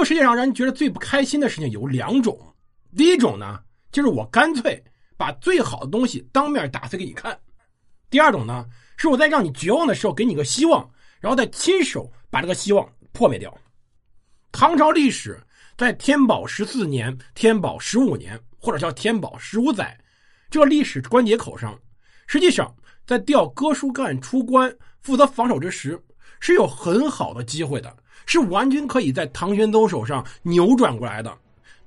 个世界上让人觉得最不开心的事情有两种，第一种呢，就是我干脆把最好的东西当面打碎给你看；第二种呢，是我在让你绝望的时候给你个希望，然后再亲手把这个希望破灭掉。唐朝历史在天宝十四年、天宝十五年，或者叫天宝十五载，这个历史关节口上，实际上在调哥舒干出关负责防守之时，是有很好的机会的。是完全可以在唐玄宗手上扭转过来的。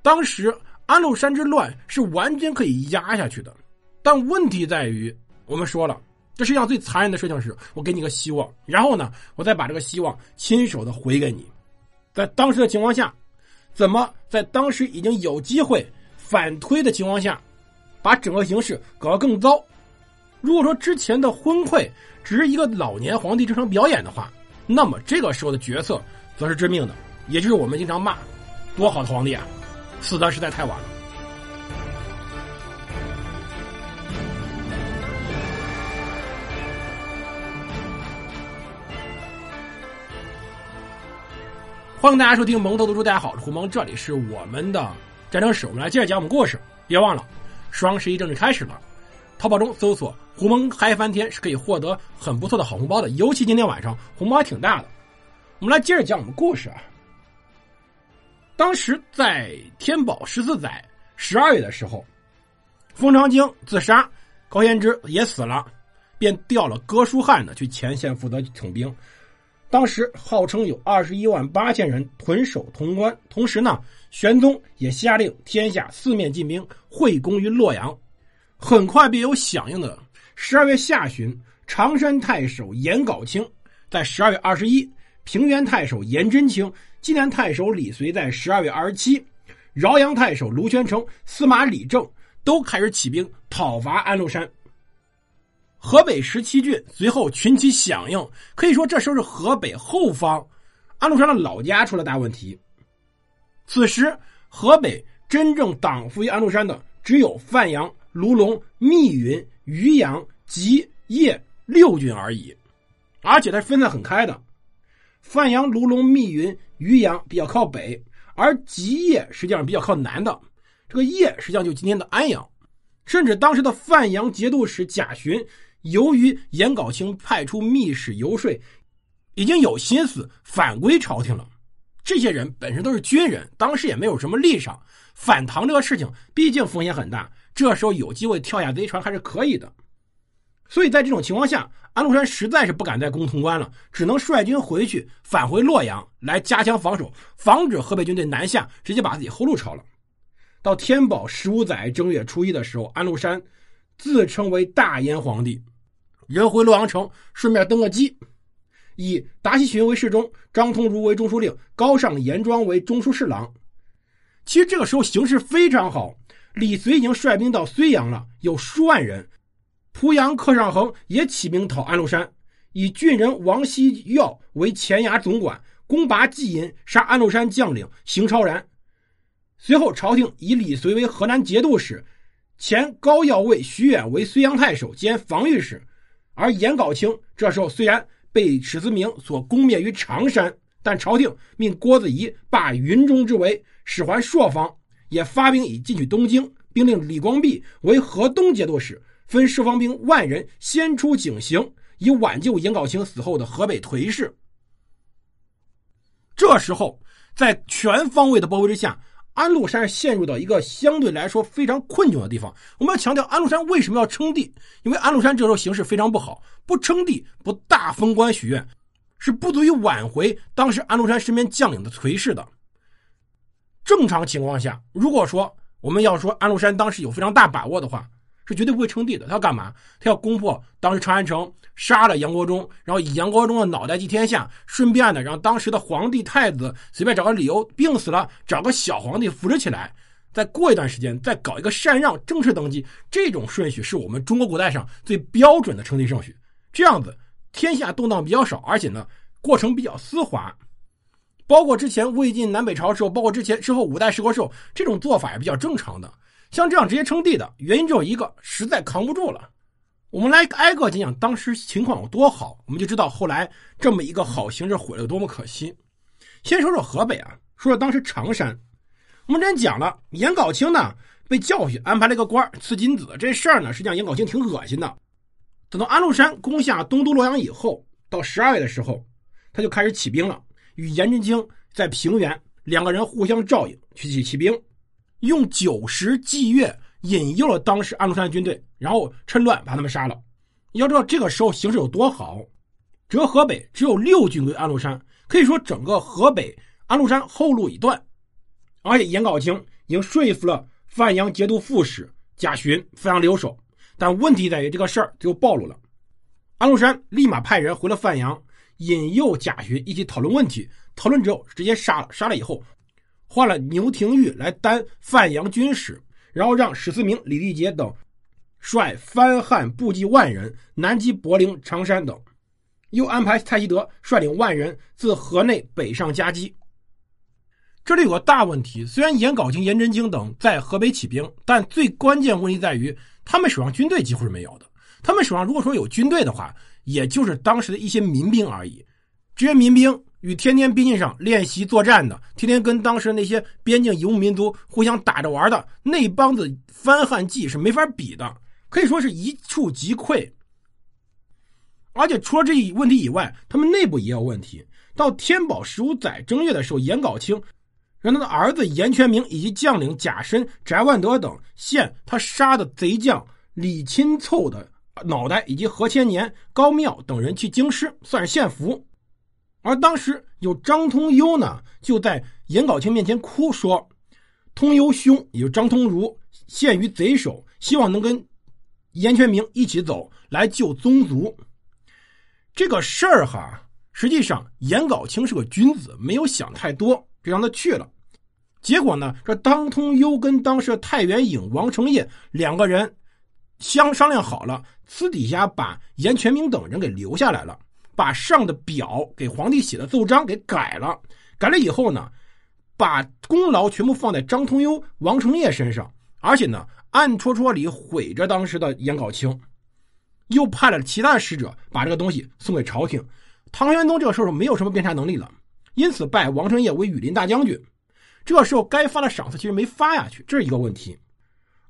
当时安禄山之乱是完全可以压下去的，但问题在于，我们说了，这世界上最残忍的事情是我给你个希望，然后呢，我再把这个希望亲手的回给你。在当时的情况下，怎么在当时已经有机会反推的情况下，把整个形势搞得更糟？如果说之前的昏聩只是一个老年皇帝这场表演的话，那么这个时候的决策。则是致命的，也就是我们经常骂，多好的皇帝啊，死的实在太晚了。欢迎大家收听蒙头读书，大家好，我是胡蒙，这里是我们的战争史，我们来接着讲我们故事。别忘了，双十一正式开始了，淘宝中搜索“胡蒙嗨翻天”是可以获得很不错的好红包的，尤其今天晚上红包还挺大的。我们来接着讲我们故事啊。当时在天宝十四载十二月的时候，封长京自杀，高仙芝也死了，便调了哥舒翰呢去前线负责统兵。当时号称有二十一万八千人屯守潼关，同时呢，玄宗也下令天下四面进兵，会攻于洛阳。很快便有响应的。十二月下旬，常山太守严杲清在十二月二十一。平原太守颜真卿、济南太守李随在十二月二十七，饶阳太守卢宣成、司马李正都开始起兵讨伐安禄山。河北十七郡随后群起响应，可以说这时候是河北后方安禄山的老家出了大问题。此时河北真正党服于安禄山的只有范阳、卢龙、密云、渔阳、吉、邺六郡而已，而且它分散很开的。范阳、卢龙、密云、渔阳比较靠北，而吉业实际上比较靠南的。这个业实际上就今天的安阳，甚至当时的范阳节度使贾寻，由于颜杲卿派出密使游说，已经有心思反归朝廷了。这些人本身都是军人，当时也没有什么立场，反唐这个事情毕竟风险很大，这时候有机会跳下贼船还是可以的。所以在这种情况下，安禄山实在是不敢再攻潼关了，只能率军回去，返回洛阳来加强防守，防止河北军队南下，直接把自己后路抄了。到天宝十五载正月初一的时候，安禄山自称为大燕皇帝，人回洛阳城，顺便登个基，以达西巡为侍中，张通儒为中书令，高尚严庄为中书侍郎。其实这个时候形势非常好，李随已经率兵到睢阳了，有数万人。濮阳克尚衡也起兵讨安禄山，以郡人王希耀为前衙总管，攻拔济阴，杀安禄山将领邢超然。随后，朝廷以李随为河南节度使，前高要尉徐远为睢阳太守兼防御使。而颜杲卿这时候虽然被史思明所攻灭于常山，但朝廷命郭子仪罢云中之围，使还朔方，也发兵以进取东京，并令李光弼为河东节度使。分朔方兵万人先出井陉，以挽救颜杲卿死后的河北颓势。这时候，在全方位的包围之下，安禄山陷入到一个相对来说非常困窘的地方。我们要强调，安禄山为什么要称帝？因为安禄山这时候形势非常不好，不称帝，不大封官许愿，是不足以挽回当时安禄山身边将领的颓势的。正常情况下，如果说我们要说安禄山当时有非常大把握的话，是绝对不会称帝的。他要干嘛？他要攻破当时长安城，杀了杨国忠，然后以杨国忠的脑袋祭天下，顺便呢让当时的皇帝太子随便找个理由病死了，找个小皇帝扶持起来，再过一段时间再搞一个禅让，正式登基。这种顺序是我们中国古代上最标准的称帝顺序。这样子天下动荡比较少，而且呢过程比较丝滑。包括之前魏晋南北朝时候，包括之前之后五代十国时候，这种做法也比较正常的。像这样直接称帝的原因只有一个，实在扛不住了。我们来挨个讲讲当时情况有多好，我们就知道后来这么一个好形势毁了多么可惜。先说说河北啊，说说当时常山。我们之前讲了，严杲清呢被教训，安排了一个官赐金子，这事儿呢实际上严杲清挺恶心的。等到安禄山攻下东都洛阳以后，到十二月的时候，他就开始起兵了，与颜真卿在平原，两个人互相照应去起起兵，用酒食祭月引诱了当时安禄山的军队，然后趁乱把他们杀了。要知道这个时候形势有多好，折河北只有六军归安禄山，可以说整个河北安禄山后路已断，而且颜杲卿已经说服了范阳节度副使贾询范阳留守。但问题在于这个事儿就暴露了，安禄山立马派人回了范阳，引诱贾询一起讨论问题。讨论之后直接杀了，杀了以后换了牛廷玉来担范阳军使，然后让史思明、李立杰等率番汉部骑万人南击柏林、常山等，又安排蔡希德率领万人自河内北上夹击。这里有个大问题，虽然严杲卿、颜真卿等在河北起兵，但最关键问题在于。他们手上军队几乎是没有的。他们手上如果说有军队的话，也就是当时的一些民兵而已。这些民兵与天天边境上练习作战的，天天跟当时那些边境游牧民族互相打着玩的那帮子翻汉骑是没法比的，可以说是一触即溃。而且除了这一问题以外，他们内部也有问题。到天宝十五载正月的时候，严杲卿。让他的儿子严全明以及将领贾深、翟万德等献他杀的贼将李钦凑的脑袋，以及何千年、高庙等人去京师，算是献俘。而当时有张通幽呢，就在严杲清面前哭说：“通幽兄，也就张通儒，陷于贼手，希望能跟严全明一起走来救宗族。”这个事儿哈，实际上严杲清是个君子，没有想太多，就让他去了。结果呢？这张通幽跟当时的太原尹王承业两个人相商量好了，私底下把严全明等人给留下来了，把上的表给皇帝写的奏章给改了。改了以后呢，把功劳全部放在张通幽、王承业身上，而且呢，暗戳戳里毁着当时的颜杲卿，又派了其他的使者把这个东西送给朝廷。唐玄宗这个时候没有什么辩查能力了，因此拜王承业为羽林大将军。这时候该发的赏赐其实没发下去，这是一个问题。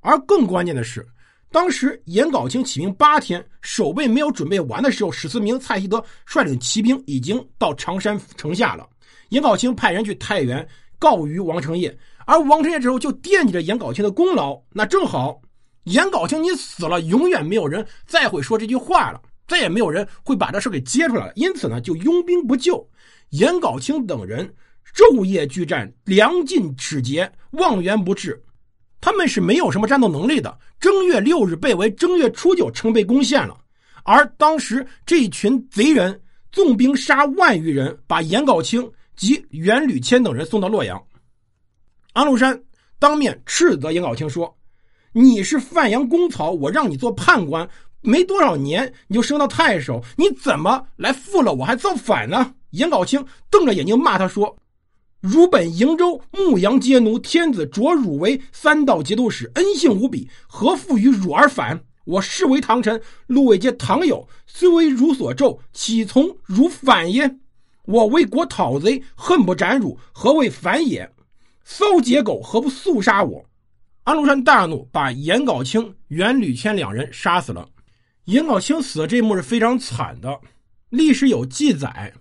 而更关键的是，当时严杲清起兵八天，守备没有准备完的时候，史思明、蔡希德率领骑兵已经到常山城下了。严杲清派人去太原告于王承业，而王承业之后就惦记着严杲清的功劳。那正好，严杲清你死了，永远没有人再会说这句话了，再也没有人会把这事给揭出来了。因此呢，就拥兵不救。严杲清等人。昼夜拒战，粮尽齿竭，望援不至。他们是没有什么战斗能力的。正月六日被围，正月初九城被攻陷了。而当时这一群贼人纵兵杀万余人，把严杲清及袁吕谦等人送到洛阳。安禄山当面斥责严杲清说：“你是范阳公曹，我让你做判官，没多少年你就升到太守，你怎么来负了我还造反呢？”严杲清瞪着眼睛骂他说。汝本瀛州牧羊皆奴，天子擢汝为三道节度使，恩幸无比，何负于汝而反？我视为唐臣，禄位皆唐有，虽为汝所咒，岂从汝反耶？我为国讨贼，恨不斩汝，何谓反也？骚结狗，何不速杀我？安禄山大怒，把颜杲卿、袁吕谦两人杀死了。颜杲卿死的这一幕是非常惨的，历史有记载。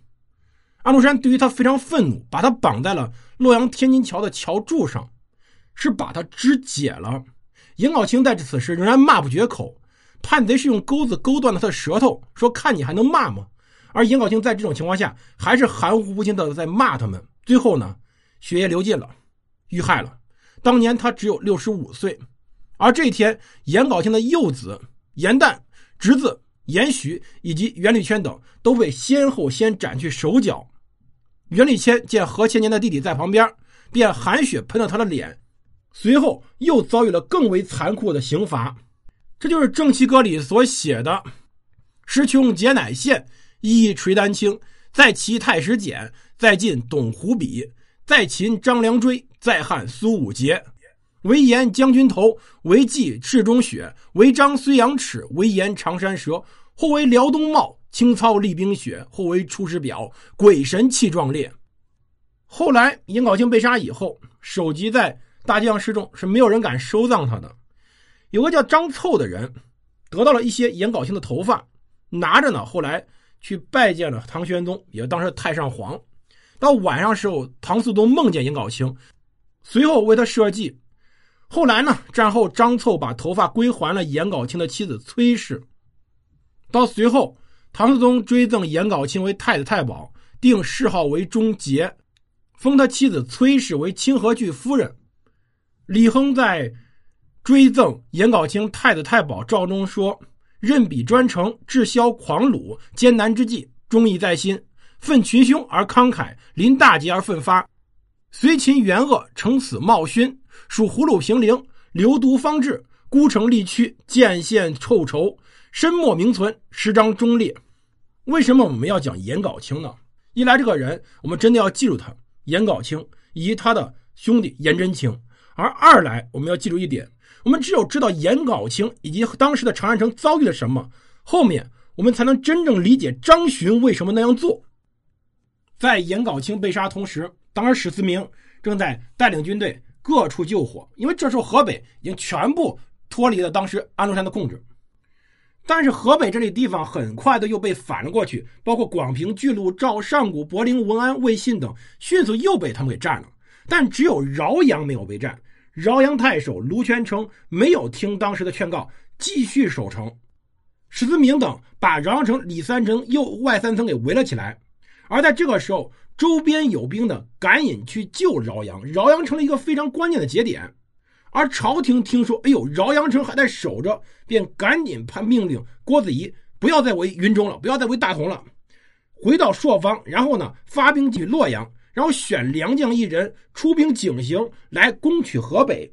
安禄山对于他非常愤怒，把他绑在了洛阳天津桥的桥柱上，是把他肢解了。严杲清在此时仍然骂不绝口，叛贼是用钩子勾断了他的舌头，说：“看你还能骂吗？”而严杲清在这种情况下还是含糊不清的在骂他们。最后呢，血液流尽了，遇害了。当年他只有六十五岁。而这一天，严杲卿的幼子严旦、侄子严许以及袁立谦等都被先后先斩去手脚。袁立谦见何千年的弟弟在旁边，便含血喷了他的脸，随后又遭遇了更为残酷的刑罚。这就是《正气歌》里所写的：“时穷节乃现，一垂丹青；再齐太史简，再晋董狐笔，再秦张良追，再汉苏武节。为言将军头，为季赤中雪，为张睢阳齿，为言长山蛇，或为辽东茂。”清操厉冰雪，后为出师表，鬼神气壮烈。后来颜杲卿被杀以后，首级在大街上示众，是没有人敢收葬他的。有个叫张凑的人，得到了一些颜杲卿的头发，拿着呢，后来去拜见了唐玄宗，也当时太上皇。到晚上时候，唐肃宗梦见颜杲卿，随后为他设计。后来呢，战后张凑把头发归还了颜杲卿的妻子崔氏。到随后，唐肃宗追赠颜杲卿为太子太保，定谥号为忠节。封他妻子崔氏为清河郡夫人。李亨在追赠颜杲卿太子太保诏中说：“任笔专程，治消狂虏艰难之际，忠义在心；奋群凶而慷慨，临大节而奋发。随秦元恶，乘死冒勋，属葫芦平陵，流毒方志，孤城力屈，见献臭仇，身莫名存，诗章忠烈。”为什么我们要讲颜杲卿呢？一来，这个人我们真的要记住他。颜杲卿以及他的兄弟颜真卿，而二来我们要记住一点：我们只有知道颜杲卿以及当时的长安城遭遇了什么，后面我们才能真正理解张巡为什么那样做。在颜杲卿被杀同时，当时史思明正在带领军队各处救火，因为这时候河北已经全部脱离了当时安禄山的控制。但是河北这里地方很快的又被反了过去，包括广平、巨鹿、赵、上古、柏林、文安、魏信等，迅速又被他们给占了。但只有饶阳没有被占，饶阳太守卢全成没有听当时的劝告，继续守城。史思明等把饶阳城里三层又外三层给围了起来。而在这个时候，周边有兵的赶紧去救饶阳，饶阳成了一个非常关键的节点。而朝廷听说，哎呦，饶阳城还在守着，便赶紧判命令郭子仪不要再围云中了，不要再围大同了，回到朔方，然后呢发兵进洛阳，然后选良将一人出兵警行来攻取河北。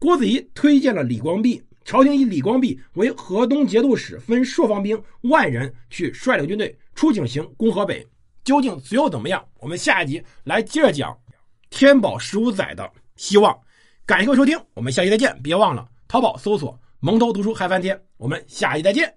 郭子仪推荐了李光弼，朝廷以李光弼为河东节度使，分朔方兵万人去率领军队出警行攻河北。究竟最后怎么样？我们下一集来接着讲天宝十五载的希望。感谢各位收听，我们下期再见！别忘了淘宝搜索“蒙头读书嗨翻天”，我们下期再见。